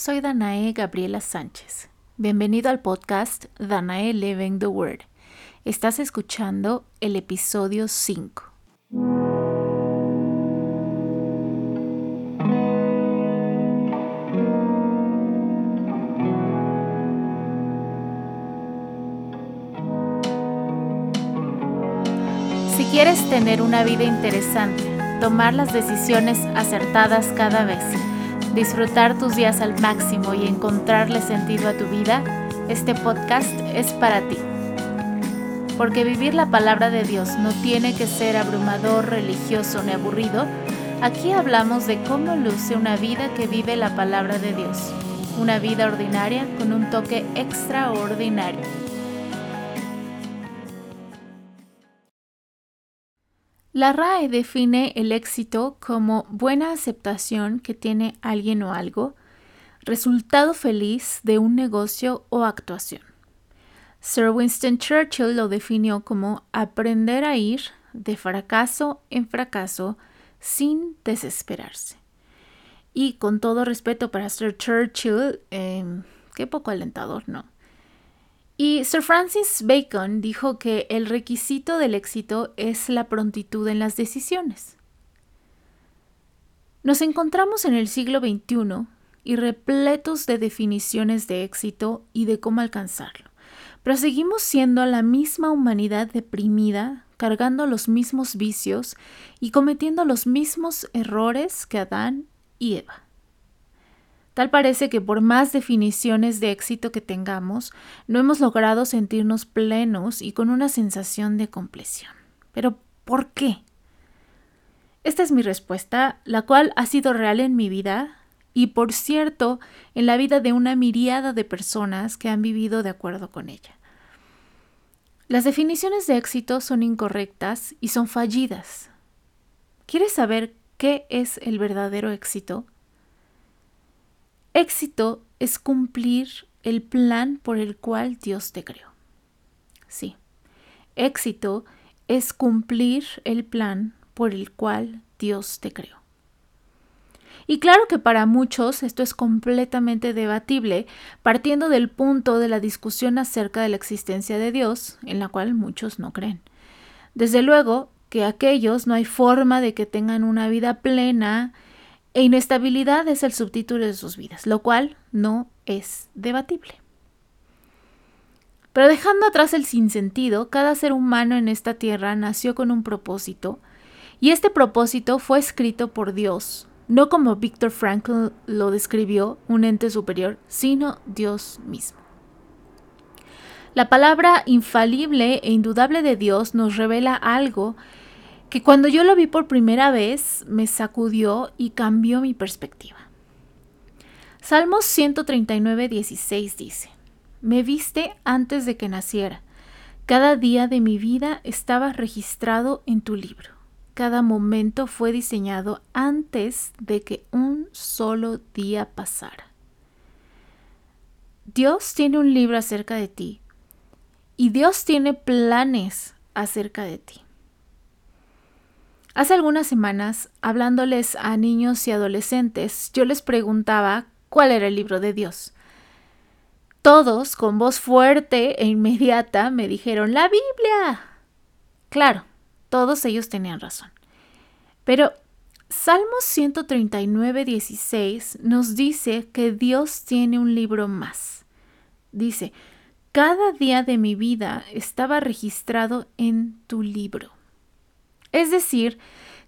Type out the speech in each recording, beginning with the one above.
Soy Danae Gabriela Sánchez. Bienvenido al podcast Danae Living the Word. Estás escuchando el episodio 5. Si quieres tener una vida interesante, tomar las decisiones acertadas cada vez, disfrutar tus días al máximo y encontrarle sentido a tu vida, este podcast es para ti. Porque vivir la palabra de Dios no tiene que ser abrumador, religioso ni aburrido. Aquí hablamos de cómo luce una vida que vive la palabra de Dios. Una vida ordinaria con un toque extraordinario. La RAE define el éxito como buena aceptación que tiene alguien o algo, resultado feliz de un negocio o actuación. Sir Winston Churchill lo definió como aprender a ir de fracaso en fracaso sin desesperarse. Y con todo respeto para Sir Churchill, eh, qué poco alentador, ¿no? Y Sir Francis Bacon dijo que el requisito del éxito es la prontitud en las decisiones. Nos encontramos en el siglo XXI y repletos de definiciones de éxito y de cómo alcanzarlo, pero seguimos siendo la misma humanidad deprimida, cargando los mismos vicios y cometiendo los mismos errores que Adán y Eva. Tal parece que por más definiciones de éxito que tengamos, no hemos logrado sentirnos plenos y con una sensación de compleción. Pero, ¿por qué? Esta es mi respuesta, la cual ha sido real en mi vida y, por cierto, en la vida de una miriada de personas que han vivido de acuerdo con ella. Las definiciones de éxito son incorrectas y son fallidas. ¿Quieres saber qué es el verdadero éxito? Éxito es cumplir el plan por el cual Dios te creó. Sí, éxito es cumplir el plan por el cual Dios te creó. Y claro que para muchos esto es completamente debatible, partiendo del punto de la discusión acerca de la existencia de Dios, en la cual muchos no creen. Desde luego que aquellos no hay forma de que tengan una vida plena e inestabilidad es el subtítulo de sus vidas, lo cual no es debatible. Pero dejando atrás el sinsentido, cada ser humano en esta tierra nació con un propósito, y este propósito fue escrito por Dios, no como Víctor Frankl lo describió, un ente superior, sino Dios mismo. La palabra infalible e indudable de Dios nos revela algo que cuando yo lo vi por primera vez me sacudió y cambió mi perspectiva. Salmos 139, 16 dice, Me viste antes de que naciera. Cada día de mi vida estaba registrado en tu libro. Cada momento fue diseñado antes de que un solo día pasara. Dios tiene un libro acerca de ti y Dios tiene planes acerca de ti. Hace algunas semanas, hablándoles a niños y adolescentes, yo les preguntaba cuál era el libro de Dios. Todos, con voz fuerte e inmediata, me dijeron, la Biblia. Claro, todos ellos tenían razón. Pero Salmos 139, 16 nos dice que Dios tiene un libro más. Dice, cada día de mi vida estaba registrado en tu libro. Es decir,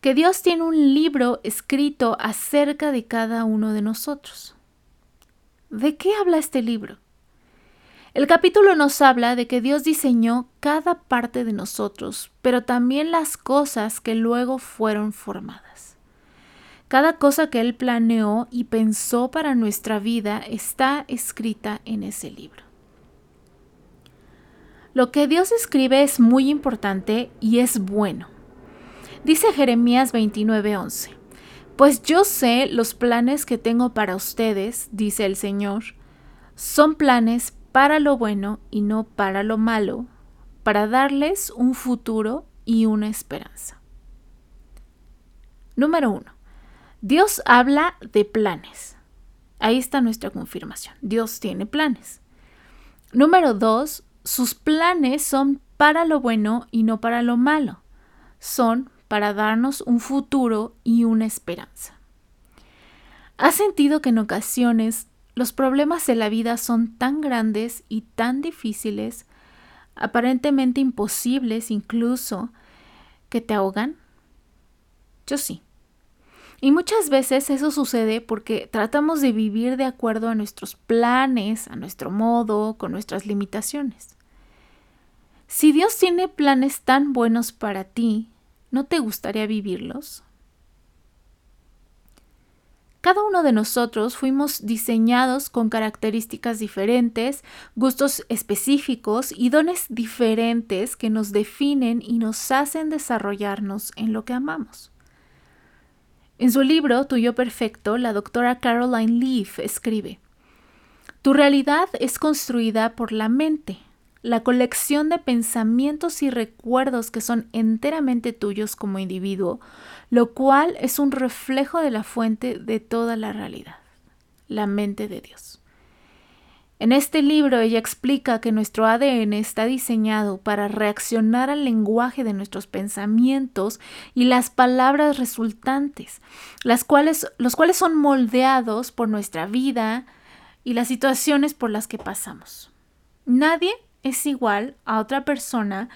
que Dios tiene un libro escrito acerca de cada uno de nosotros. ¿De qué habla este libro? El capítulo nos habla de que Dios diseñó cada parte de nosotros, pero también las cosas que luego fueron formadas. Cada cosa que Él planeó y pensó para nuestra vida está escrita en ese libro. Lo que Dios escribe es muy importante y es bueno. Dice Jeremías 29:11, Pues yo sé los planes que tengo para ustedes, dice el Señor, son planes para lo bueno y no para lo malo, para darles un futuro y una esperanza. Número 1. Dios habla de planes. Ahí está nuestra confirmación. Dios tiene planes. Número dos, sus planes son para lo bueno y no para lo malo. Son para darnos un futuro y una esperanza. ¿Has sentido que en ocasiones los problemas de la vida son tan grandes y tan difíciles, aparentemente imposibles incluso, que te ahogan? Yo sí. Y muchas veces eso sucede porque tratamos de vivir de acuerdo a nuestros planes, a nuestro modo, con nuestras limitaciones. Si Dios tiene planes tan buenos para ti, ¿no te gustaría vivirlos? Cada uno de nosotros fuimos diseñados con características diferentes, gustos específicos y dones diferentes que nos definen y nos hacen desarrollarnos en lo que amamos. En su libro Tu yo perfecto, la doctora Caroline Leaf escribe, Tu realidad es construida por la mente, la colección de pensamientos y recuerdos que son enteramente tuyos como individuo, lo cual es un reflejo de la fuente de toda la realidad, la mente de Dios. En este libro ella explica que nuestro ADN está diseñado para reaccionar al lenguaje de nuestros pensamientos y las palabras resultantes, las cuales, los cuales son moldeados por nuestra vida y las situaciones por las que pasamos. Nadie es igual a otra persona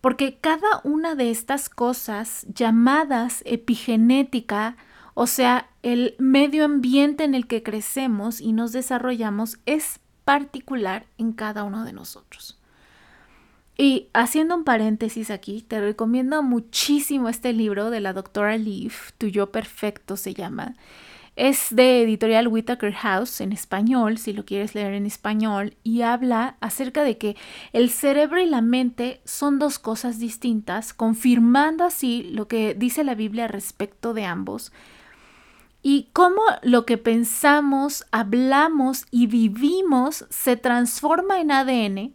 porque cada una de estas cosas llamadas epigenética, o sea, el medio ambiente en el que crecemos y nos desarrollamos, es particular en cada uno de nosotros. Y haciendo un paréntesis aquí, te recomiendo muchísimo este libro de la doctora Leaf, Tu Yo Perfecto se llama. Es de editorial Whitaker House en español, si lo quieres leer en español, y habla acerca de que el cerebro y la mente son dos cosas distintas, confirmando así lo que dice la Biblia respecto de ambos, y cómo lo que pensamos, hablamos y vivimos se transforma en ADN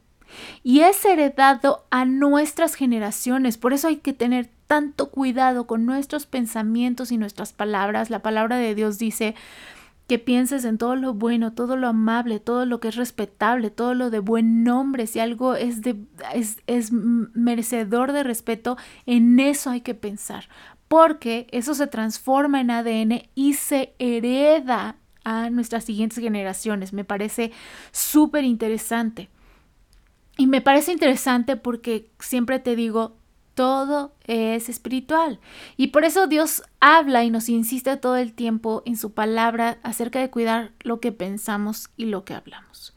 y es heredado a nuestras generaciones. Por eso hay que tener tanto cuidado con nuestros pensamientos y nuestras palabras. La palabra de Dios dice que pienses en todo lo bueno, todo lo amable, todo lo que es respetable, todo lo de buen nombre. Si algo es, de, es, es merecedor de respeto, en eso hay que pensar. Porque eso se transforma en ADN y se hereda a nuestras siguientes generaciones. Me parece súper interesante. Y me parece interesante porque siempre te digo, todo es espiritual. Y por eso Dios habla y nos insiste todo el tiempo en su palabra acerca de cuidar lo que pensamos y lo que hablamos.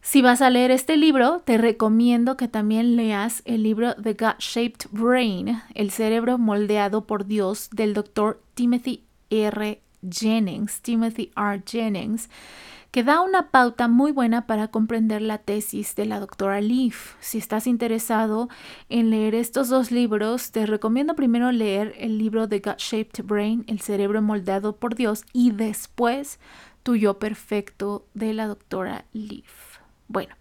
Si vas a leer este libro, te recomiendo que también leas el libro The God-Shaped Brain, el cerebro moldeado por Dios del doctor Timothy R. Jennings, Timothy R. Jennings que da una pauta muy buena para comprender la tesis de la doctora Leaf. Si estás interesado en leer estos dos libros, te recomiendo primero leer el libro The God-Shaped Brain, El cerebro moldeado por Dios, y después Tu yo perfecto de la doctora Leaf. Bueno,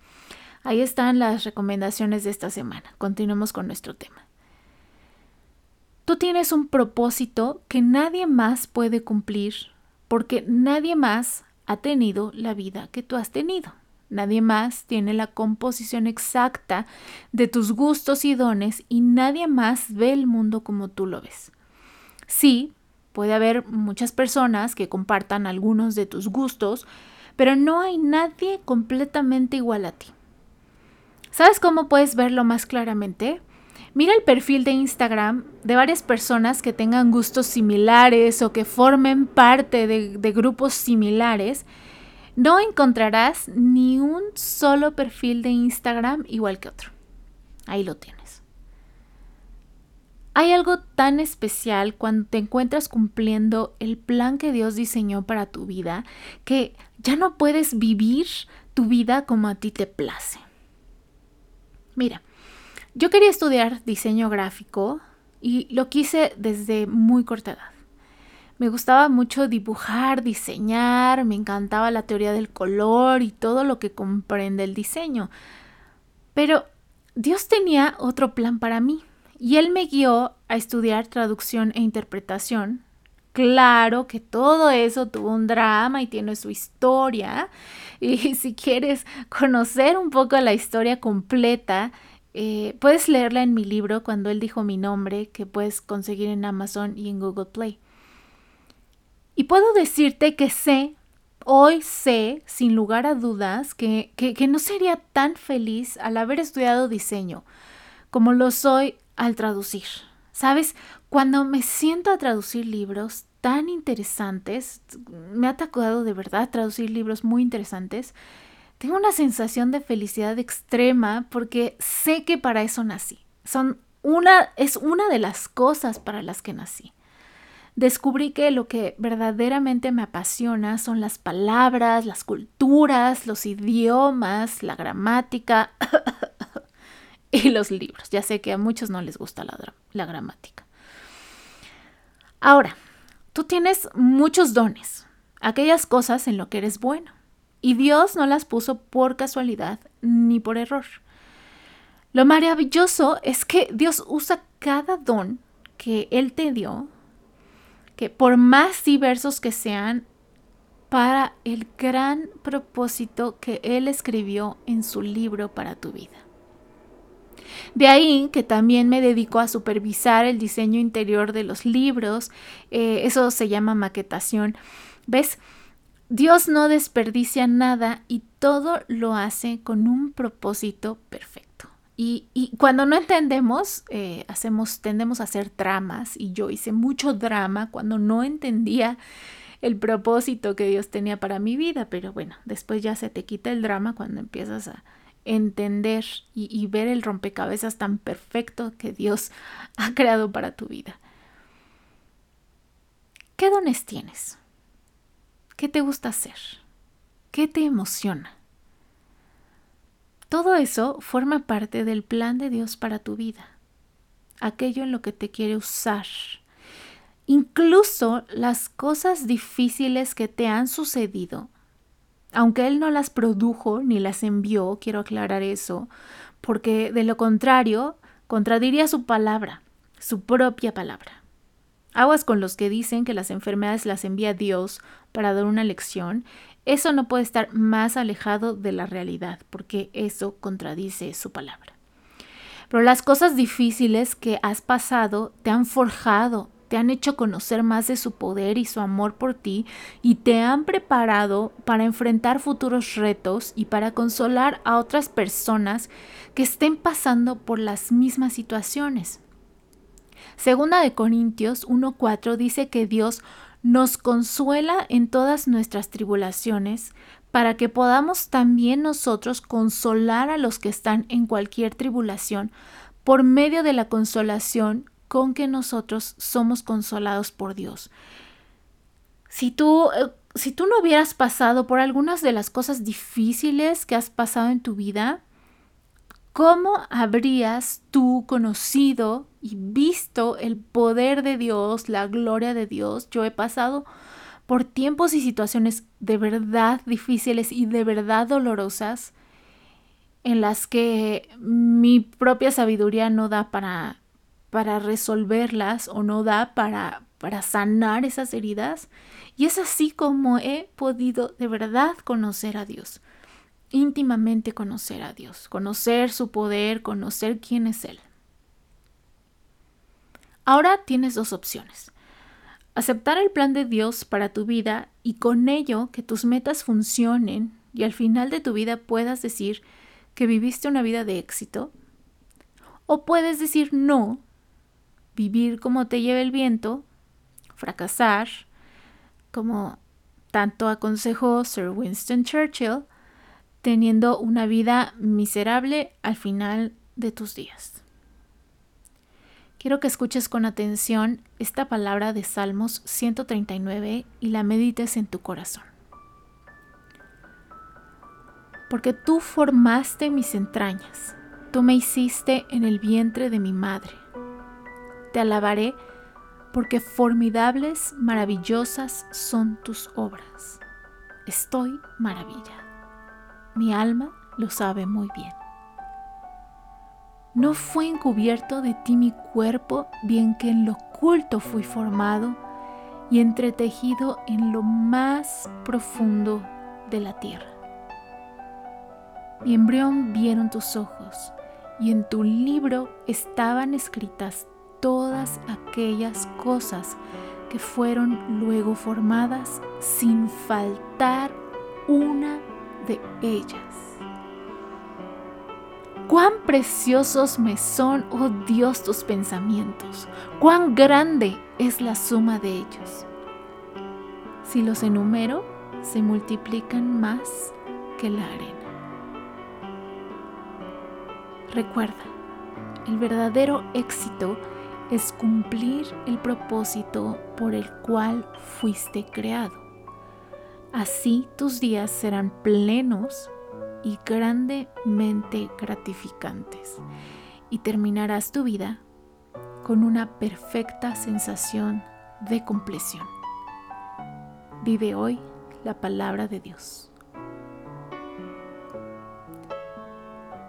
ahí están las recomendaciones de esta semana. Continuemos con nuestro tema. Tú tienes un propósito que nadie más puede cumplir porque nadie más ha tenido la vida que tú has tenido. Nadie más tiene la composición exacta de tus gustos y dones y nadie más ve el mundo como tú lo ves. Sí, puede haber muchas personas que compartan algunos de tus gustos, pero no hay nadie completamente igual a ti. ¿Sabes cómo puedes verlo más claramente? Mira el perfil de Instagram de varias personas que tengan gustos similares o que formen parte de, grupos similares. No encontrarás ni un solo perfil de Instagram igual que otro. Ahí lo tienes. Hay algo tan especial cuando te encuentras cumpliendo el plan que Dios diseñó para tu vida que ya no puedes vivir tu vida como a ti te place. Mira, yo quería estudiar diseño gráfico y lo quise desde muy corta edad. Me gustaba mucho dibujar, diseñar, me encantaba la teoría del color y todo lo que comprende el diseño. Pero Dios tenía otro plan para mí y Él me guió a estudiar traducción e interpretación Claro que todo eso tuvo un drama y tiene su historia. Y si quieres conocer un poco la historia completa, eh, puedes leerla en mi libro cuando él dijo mi nombre, que puedes conseguir en Amazon y en Google Play. Y puedo decirte que sé, hoy sé, sin lugar a dudas, que, que no sería tan feliz al haber estudiado diseño como lo soy al traducir. ¿Sabes? Cuando me siento a traducir libros tan interesantes, me ha tocado de verdad traducir libros muy interesantes, tengo una sensación de felicidad extrema porque sé que para eso nací. Son una, es una de las cosas para las que nací. Descubrí que lo que verdaderamente me apasiona son las palabras, las culturas, los idiomas, la gramática y los libros. Ya sé que a muchos no les gusta la, la gramática. Ahora, tú tienes muchos dones, aquellas cosas en lo que eres bueno. Y Dios no las puso por casualidad ni por error. Lo maravilloso es que Dios usa cada don que Él te dio, que por más diversos que sean, para el gran propósito que Él escribió en su libro para tu vida. De ahí que también me dedico a supervisar el diseño interior de los libros, eh, eso se llama maquetación. ¿Ves? Dios no desperdicia nada y todo lo hace con un propósito perfecto. Y, cuando no entendemos, eh, hacemos, tendemos a hacer dramas. Y yo hice mucho drama cuando no entendía el propósito que Dios tenía para mi vida. Pero bueno, después ya se te quita el drama cuando empiezas a entender y, y ver el rompecabezas tan perfecto que Dios ha creado para tu vida. ¿Qué dones tienes? ¿Qué te gusta hacer? ¿Qué te emociona? Todo eso forma parte del plan de Dios para tu vida, aquello en lo que te quiere usar. Incluso las cosas difíciles que te han sucedido, aunque Él no las produjo ni las envió, quiero aclarar eso, porque de lo contrario contradiría su palabra, su propia palabra. Aguas con los que dicen que las enfermedades las envía Dios para dar una lección. Eso no puede estar más alejado de la realidad, porque eso contradice su palabra. Pero las cosas difíciles que has pasado te han forjado, te han hecho conocer más de su poder y su amor por ti y te han preparado para enfrentar futuros retos y para consolar a otras personas que estén pasando por las mismas situaciones. Segunda de Corintios 1.4 dice que Dios nos consuela en todas nuestras tribulaciones para que podamos también nosotros consolar a los que están en cualquier tribulación por medio de la consolación con que nosotros somos consolados por Dios. Si tú, eh, si tú no hubieras pasado por algunas de las cosas difíciles que has pasado en tu vida, ¿Cómo habrías tú conocido y visto el poder de Dios, la gloria de Dios? Yo he pasado por tiempos y situaciones de verdad difíciles y de verdad dolorosas en las que mi propia sabiduría no da para, para resolverlas o no da para, para sanar esas heridas. Y es así como he podido de verdad conocer a Dios íntimamente conocer a Dios, conocer su poder, conocer quién es Él. Ahora tienes dos opciones. Aceptar el plan de Dios para tu vida y con ello que tus metas funcionen y al final de tu vida puedas decir que viviste una vida de éxito. O puedes decir no, vivir como te lleve el viento, fracasar, como tanto aconsejó Sir Winston Churchill, teniendo una vida miserable al final de tus días. Quiero que escuches con atención esta palabra de Salmos 139 y la medites en tu corazón. Porque tú formaste mis entrañas, tú me hiciste en el vientre de mi madre. Te alabaré porque formidables, maravillosas son tus obras. Estoy maravillada. Mi alma lo sabe muy bien. No fue encubierto de ti mi cuerpo, bien que en lo oculto fui formado, y entretejido en lo más profundo de la tierra. Mi embrión vieron tus ojos, y en tu libro estaban escritas todas aquellas cosas que fueron luego formadas sin faltar una de ellas. Cuán preciosos me son, oh Dios, tus pensamientos, cuán grande es la suma de ellos. Si los enumero, se multiplican más que la arena. Recuerda, el verdadero éxito es cumplir el propósito por el cual fuiste creado. Así tus días serán plenos y grandemente gratificantes y terminarás tu vida con una perfecta sensación de compleción. Vive hoy la palabra de Dios.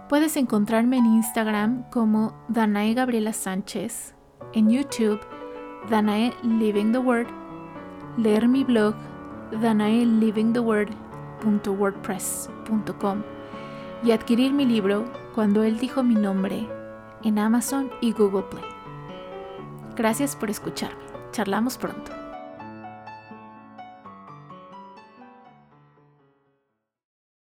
Puedes encontrarme en Instagram como Danae Gabriela Sánchez, en YouTube Danae Living the Word, leer mi blog danaelivingtheword.wordpress.com y adquirir mi libro Cuando Él dijo mi nombre en Amazon y Google Play. Gracias por escucharme. Charlamos pronto.